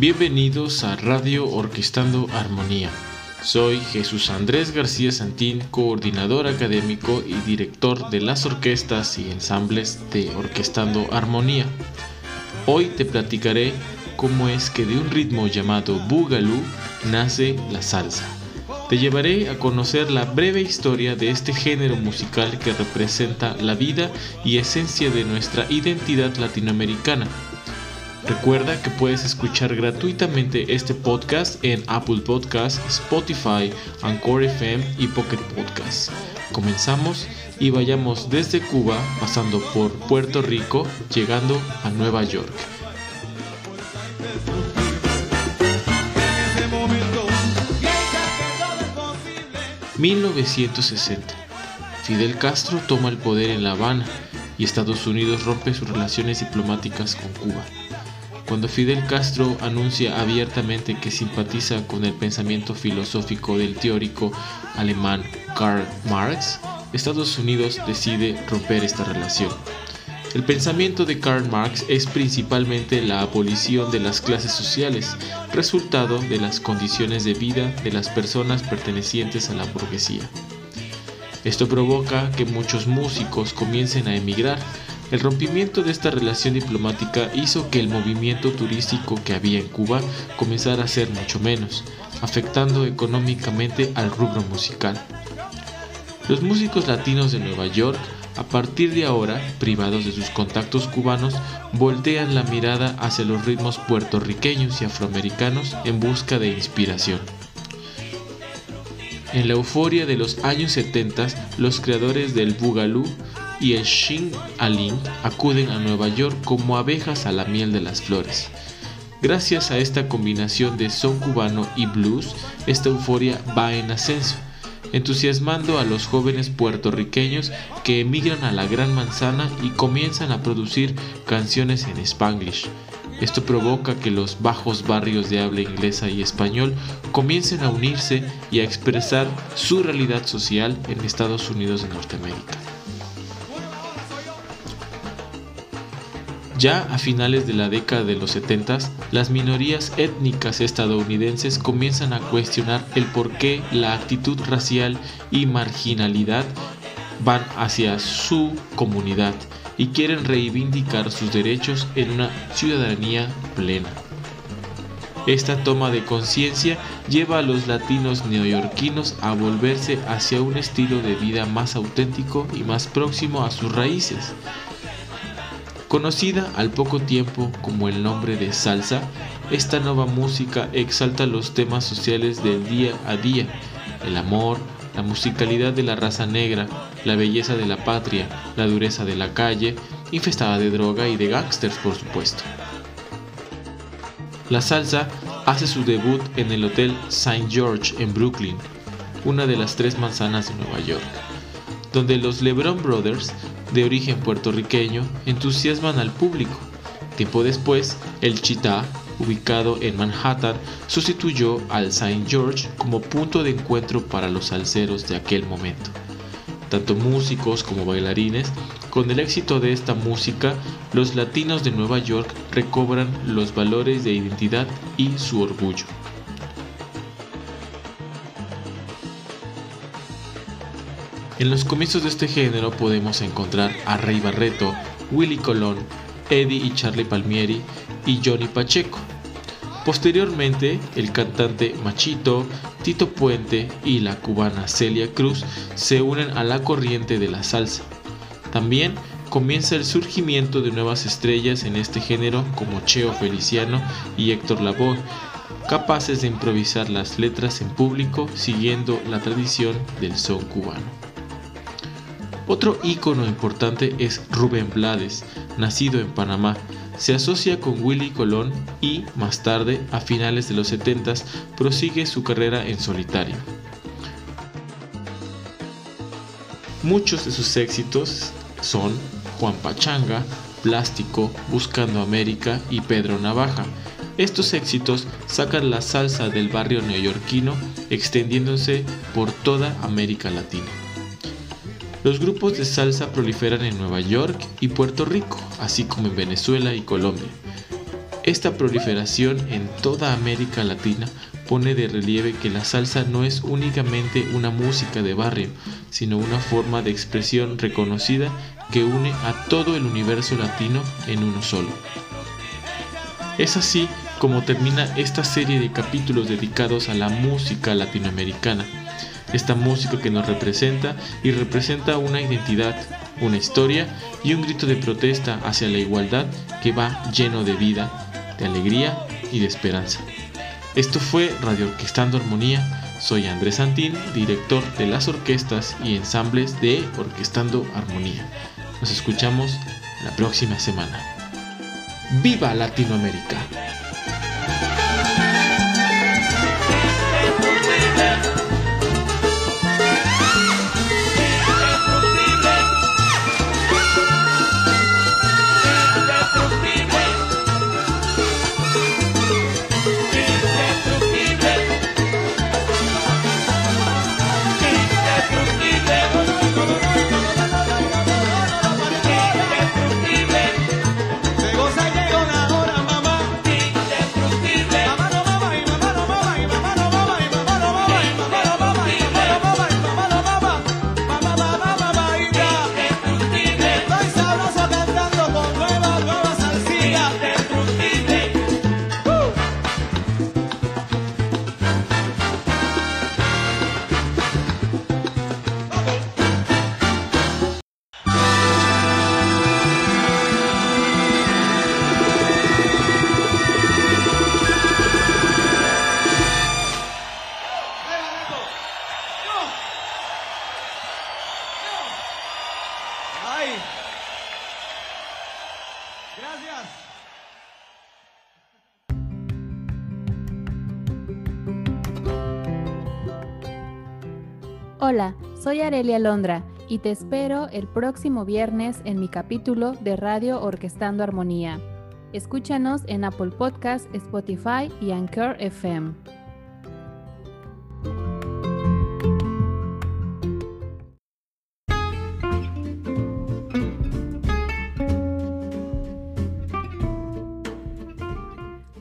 Bienvenidos a Radio Orquestando Armonía. Soy Jesús Andrés García Santín, coordinador académico y director de las orquestas y ensambles de Orquestando Armonía. Hoy te platicaré cómo es que de un ritmo llamado Boogaloo nace la salsa. Te llevaré a conocer la breve historia de este género musical que representa la vida y esencia de nuestra identidad latinoamericana Recuerda que puedes escuchar gratuitamente este podcast en Apple Podcasts, Spotify, Anchor FM y Pocket Podcasts. Comenzamos y vayamos desde Cuba, pasando por Puerto Rico, llegando a Nueva York. ...1960... Fidel Castro toma el poder en La Habana... ...y Estados Unidos rompe sus relaciones diplomáticas con Cuba cuando Fidel Castro anuncia abiertamente que simpatiza con el pensamiento filosófico del teórico alemán Karl Marx, Estados Unidos decide romper esta relación. El pensamiento de Karl Marx es principalmente la abolición de las clases sociales, resultado de las condiciones de vida de las personas pertenecientes a la burguesía. Esto provoca que muchos músicos comiencen a emigrar, el rompimiento de esta relación diplomática hizo que el movimiento turístico que había en Cuba comenzara a ser mucho menos, afectando económicamente al rubro musical. Los músicos latinos de Nueva York, a partir de ahora, privados de sus contactos cubanos, voltean la mirada hacia los ritmos puertorriqueños y afroamericanos en busca de inspiración. En la euforia de los años 70, los creadores del Boogaloo y el Shin Alin acuden a Nueva York como abejas a la miel de las flores. Gracias a esta combinación de son cubano y blues, esta euforia va en ascenso, entusiasmando a los jóvenes puertorriqueños que emigran a la Gran Manzana y comienzan a producir canciones en spanglish. Esto provoca que los bajos barrios de habla inglesa y español comiencen a unirse y a expresar su realidad social en Estados Unidos de Norteamérica. Ya a finales de la década de los 70, las minorías étnicas estadounidenses comienzan a cuestionar el por qué la actitud racial y marginalidad van hacia su comunidad y quieren reivindicar sus derechos en una ciudadanía plena. Esta toma de conciencia lleva a los latinos neoyorquinos a volverse hacia un estilo de vida más auténtico y más próximo a sus raíces, Conocida al poco tiempo como el nombre de salsa, esta nueva música exalta los temas sociales del día a día, el amor, la musicalidad de la raza negra, la belleza de la patria, la dureza de la calle, infestada de droga y de gangsters por supuesto. La salsa hace su debut en el Hotel St. George en Brooklyn, una de las tres manzanas de Nueva York, donde los LeBron Brothers de origen puertorriqueño entusiasman al público. Tiempo después, el Chita, ubicado en Manhattan, sustituyó al St. George como punto de encuentro para los salseros de aquel momento. Tanto músicos como bailarines, con el éxito de esta música, los latinos de Nueva York recobran los valores de identidad y su orgullo. En los comienzos de este género podemos encontrar a Rey Barreto, Willy Colón, Eddie y Charlie Palmieri y Johnny Pacheco. Posteriormente, el cantante Machito, Tito Puente y la cubana Celia Cruz se unen a la corriente de la salsa. También comienza el surgimiento de nuevas estrellas en este género como Cheo Feliciano y Héctor Lavoe, capaces de improvisar las letras en público siguiendo la tradición del son cubano. Otro ícono importante es Rubén Blades, nacido en Panamá. Se asocia con Willy Colón y, más tarde, a finales de los 70, prosigue su carrera en solitario. Muchos de sus éxitos son Juan Pachanga, Plástico, Buscando América y Pedro Navaja. Estos éxitos sacan la salsa del barrio neoyorquino extendiéndose por toda América Latina. Los grupos de salsa proliferan en Nueva York y Puerto Rico, así como en Venezuela y Colombia. Esta proliferación en toda América Latina pone de relieve que la salsa no es únicamente una música de barrio, sino una forma de expresión reconocida que une a todo el universo latino en uno solo. Es así como termina esta serie de capítulos dedicados a la música latinoamericana, esta música que nos representa y representa una identidad, una historia y un grito de protesta hacia la igualdad que va lleno de vida, de alegría y de esperanza. Esto fue Radio Orquestando Armonía. Soy Andrés Santín, director de las orquestas y ensambles de Orquestando Armonía. Nos escuchamos la próxima semana. ¡Viva Latinoamérica! Hola, soy Arelia Londra y te espero el próximo viernes en mi capítulo de Radio Orquestando Armonía. Escúchanos en Apple Podcast, Spotify y Anchor FM.